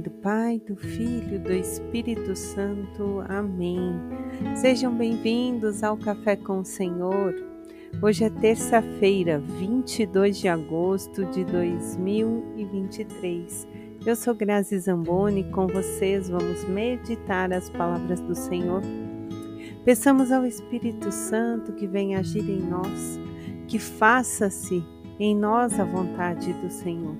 do Pai, do Filho do Espírito Santo. Amém. Sejam bem-vindos ao Café com o Senhor. Hoje é terça-feira, 22 de agosto de 2023. Eu sou Grazi Zamboni e com vocês vamos meditar as palavras do Senhor. Peçamos ao Espírito Santo que venha agir em nós, que faça-se em nós a vontade do Senhor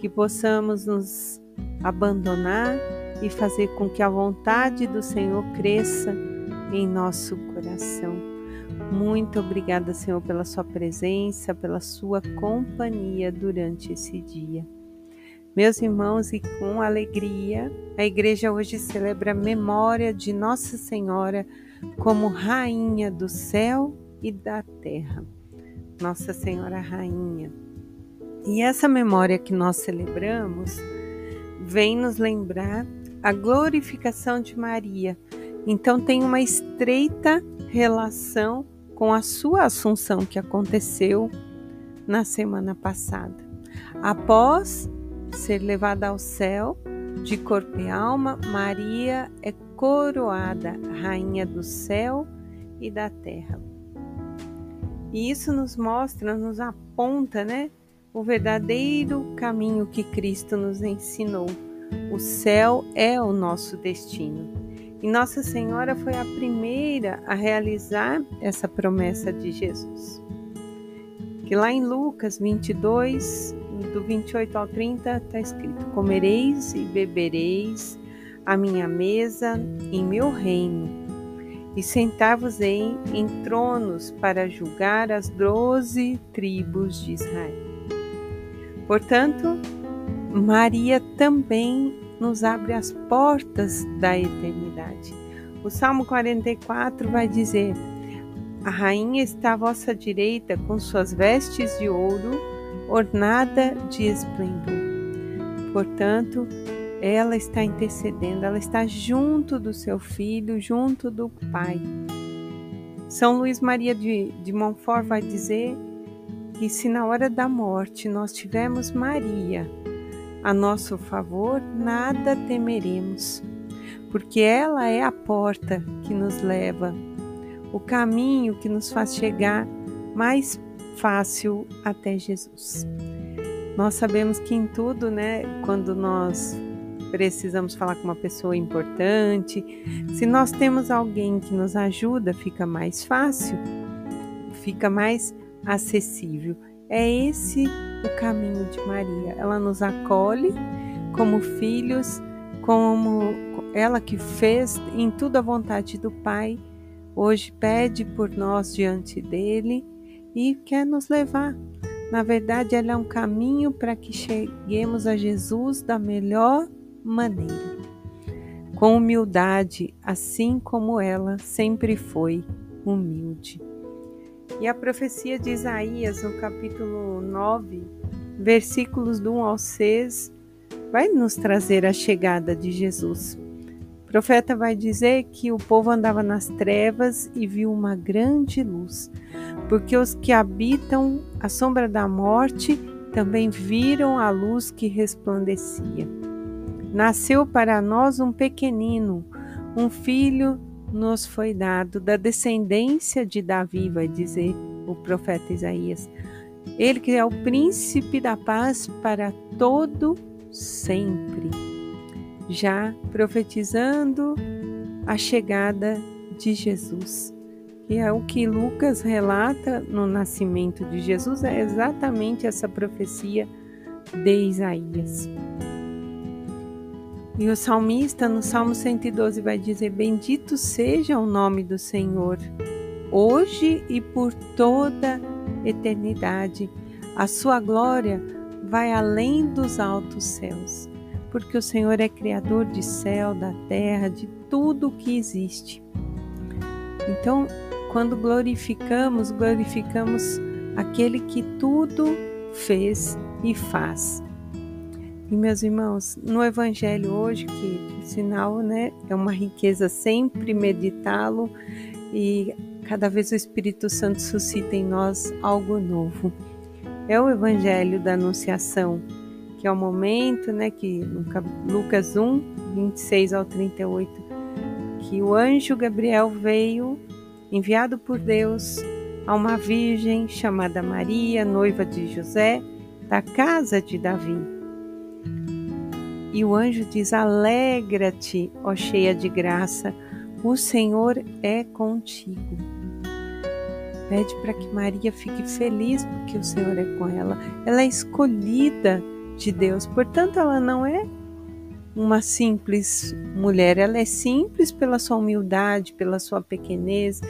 que possamos nos abandonar e fazer com que a vontade do Senhor cresça em nosso coração. Muito obrigada, Senhor, pela Sua presença, pela Sua companhia durante esse dia. Meus irmãos, e com alegria, a igreja hoje celebra a memória de Nossa Senhora como Rainha do céu e da terra. Nossa Senhora Rainha. E essa memória que nós celebramos vem nos lembrar a glorificação de Maria. Então tem uma estreita relação com a sua assunção que aconteceu na semana passada. Após ser levada ao céu de corpo e alma, Maria é coroada rainha do céu e da terra. E isso nos mostra, nos aponta, né, o verdadeiro caminho que Cristo nos ensinou. O céu é o nosso destino. E Nossa Senhora foi a primeira a realizar essa promessa de Jesus. Que lá em Lucas 22, do 28 ao 30, está escrito: Comereis e bebereis a minha mesa em meu reino, e sentar-vos-ei em tronos para julgar as doze tribos de Israel. Portanto, Maria também nos abre as portas da eternidade. O Salmo 44 vai dizer: A rainha está à vossa direita com suas vestes de ouro, ornada de esplendor. Portanto, ela está intercedendo, ela está junto do seu filho, junto do Pai. São Luís Maria de, de Montfort vai dizer que se na hora da morte nós tivermos Maria a nosso favor, nada temeremos, porque ela é a porta que nos leva, o caminho que nos faz chegar mais fácil até Jesus. Nós sabemos que em tudo, né, quando nós precisamos falar com uma pessoa importante, se nós temos alguém que nos ajuda, fica mais fácil, fica mais acessível. É esse o caminho de Maria. Ela nos acolhe como filhos, como ela que fez em tudo a vontade do Pai. Hoje pede por nós diante dele e quer nos levar. Na verdade, ela é um caminho para que cheguemos a Jesus da melhor maneira. Com humildade, assim como ela sempre foi humilde. E a profecia de Isaías, no capítulo 9, versículos do 1 ao 6, vai nos trazer a chegada de Jesus. O profeta vai dizer que o povo andava nas trevas e viu uma grande luz, porque os que habitam a sombra da morte também viram a luz que resplandecia. Nasceu para nós um pequenino, um filho nos foi dado da descendência de Davi, vai dizer o profeta Isaías. Ele que é o príncipe da paz para todo sempre, já profetizando a chegada de Jesus. Que é o que Lucas relata no nascimento de Jesus, é exatamente essa profecia de Isaías. E o salmista, no Salmo 112, vai dizer: Bendito seja o nome do Senhor, hoje e por toda eternidade. A sua glória vai além dos altos céus, porque o Senhor é Criador de céu, da terra, de tudo o que existe. Então, quando glorificamos, glorificamos aquele que tudo fez e faz. E meus irmãos, no Evangelho hoje, que por sinal né, é uma riqueza sempre meditá-lo e cada vez o Espírito Santo suscita em nós algo novo. É o Evangelho da Anunciação, que é o momento, né, que Lucas 1, 26 ao 38, que o anjo Gabriel veio, enviado por Deus, a uma virgem chamada Maria, noiva de José, da casa de Davi. E o anjo diz: Alegra-te, ó cheia de graça, o Senhor é contigo. Pede para que Maria fique feliz porque o Senhor é com ela. Ela é escolhida de Deus, portanto, ela não é uma simples mulher, ela é simples pela sua humildade, pela sua pequenez,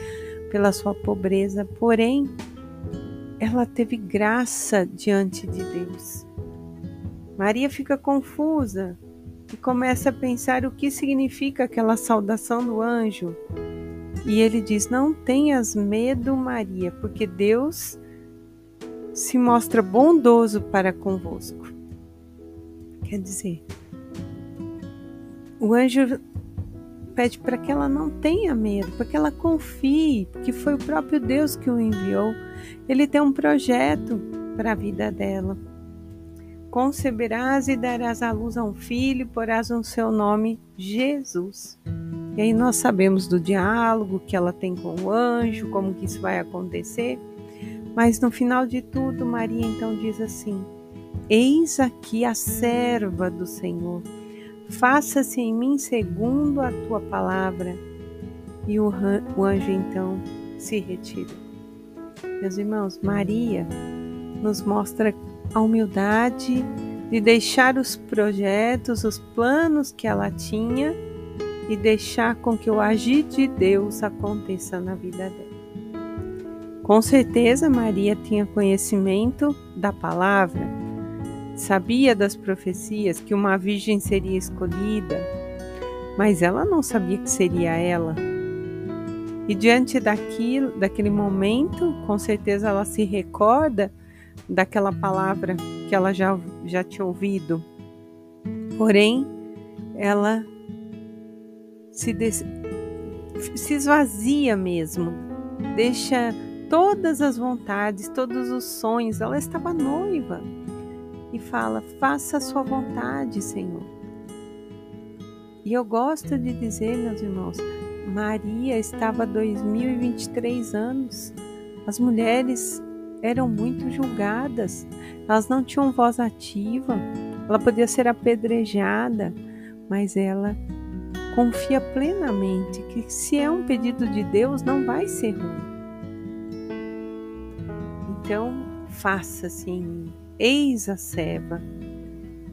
pela sua pobreza, porém, ela teve graça diante de Deus. Maria fica confusa e começa a pensar o que significa aquela saudação do anjo. E ele diz: Não tenhas medo, Maria, porque Deus se mostra bondoso para convosco. Quer dizer, o anjo pede para que ela não tenha medo, para que ela confie, que foi o próprio Deus que o enviou. Ele tem um projeto para a vida dela. Conceberás e darás à luz a um filho, porás no seu nome Jesus. E aí nós sabemos do diálogo que ela tem com o anjo, como que isso vai acontecer. Mas no final de tudo, Maria então diz assim: Eis aqui a serva do Senhor. Faça-se em mim segundo a tua palavra. E o, anjo então se retira. Meus irmãos, Maria nos mostra a humildade de deixar os projetos, os planos que ela tinha e deixar com que o agir de Deus aconteça na vida dela. Com certeza, Maria tinha conhecimento da palavra Sabia das profecias que uma virgem seria escolhida, mas ela não sabia que seria ela. E diante daquilo, daquele momento, com certeza ela se recorda daquela palavra que ela já, já tinha ouvido. Porém, ela se, des... se esvazia mesmo, deixa todas as vontades, todos os sonhos. Ela estava noiva e fala: Faça a sua vontade, Senhor. E eu gosto de dizer, meus irmãos, Maria estava 2023 anos. As mulheres eram muito julgadas, elas não tinham voz ativa, ela podia ser apedrejada, mas ela confia plenamente que se é um pedido de Deus, não vai ser ruim. Então, faça-se em mim Eis a serva.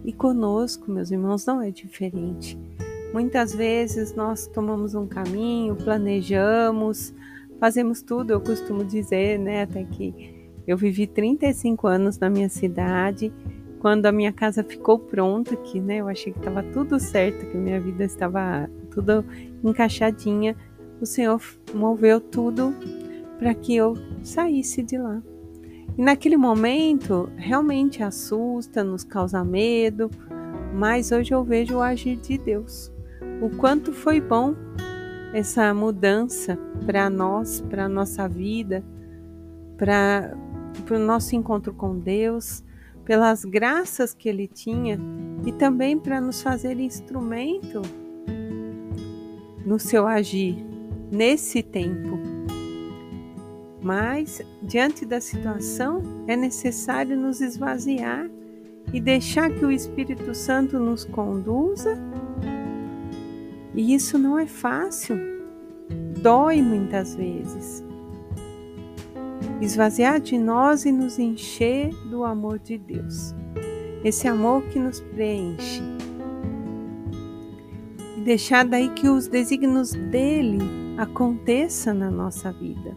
E conosco, meus irmãos, não é diferente. Muitas vezes nós tomamos um caminho, planejamos, fazemos tudo. Eu costumo dizer, né, até que eu vivi 35 anos na minha cidade. Quando a minha casa ficou pronta, que né, eu achei que estava tudo certo, que minha vida estava tudo encaixadinha, o Senhor moveu tudo para que eu saísse de lá. E naquele momento realmente assusta, nos causa medo, mas hoje eu vejo o agir de Deus. O quanto foi bom essa mudança para nós, para nossa vida, para o nosso encontro com Deus, pelas graças que Ele tinha e também para nos fazer instrumento no seu agir nesse tempo mas, diante da situação, é necessário nos esvaziar e deixar que o Espírito Santo nos conduza. E isso não é fácil, dói muitas vezes. Esvaziar de nós e nos encher do amor de Deus. Esse amor que nos preenche. E deixar daí que os desígnios dele aconteçam na nossa vida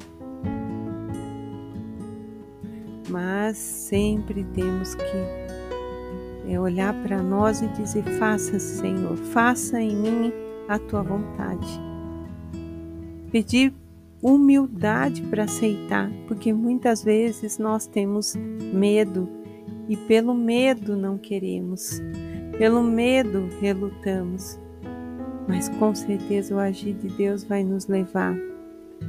mas sempre temos que é, olhar para nós e dizer: Faça, Senhor, faça em mim a tua vontade. Pedir humildade para aceitar, porque muitas vezes nós temos medo e pelo medo não queremos, pelo medo relutamos. Mas com certeza o agir de Deus vai nos levar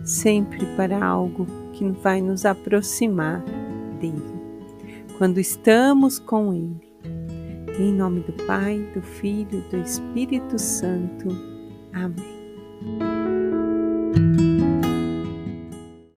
sempre para algo que vai nos aproximar dele, quando estamos com ele. Em nome do Pai, do Filho do Espírito Santo. Amém.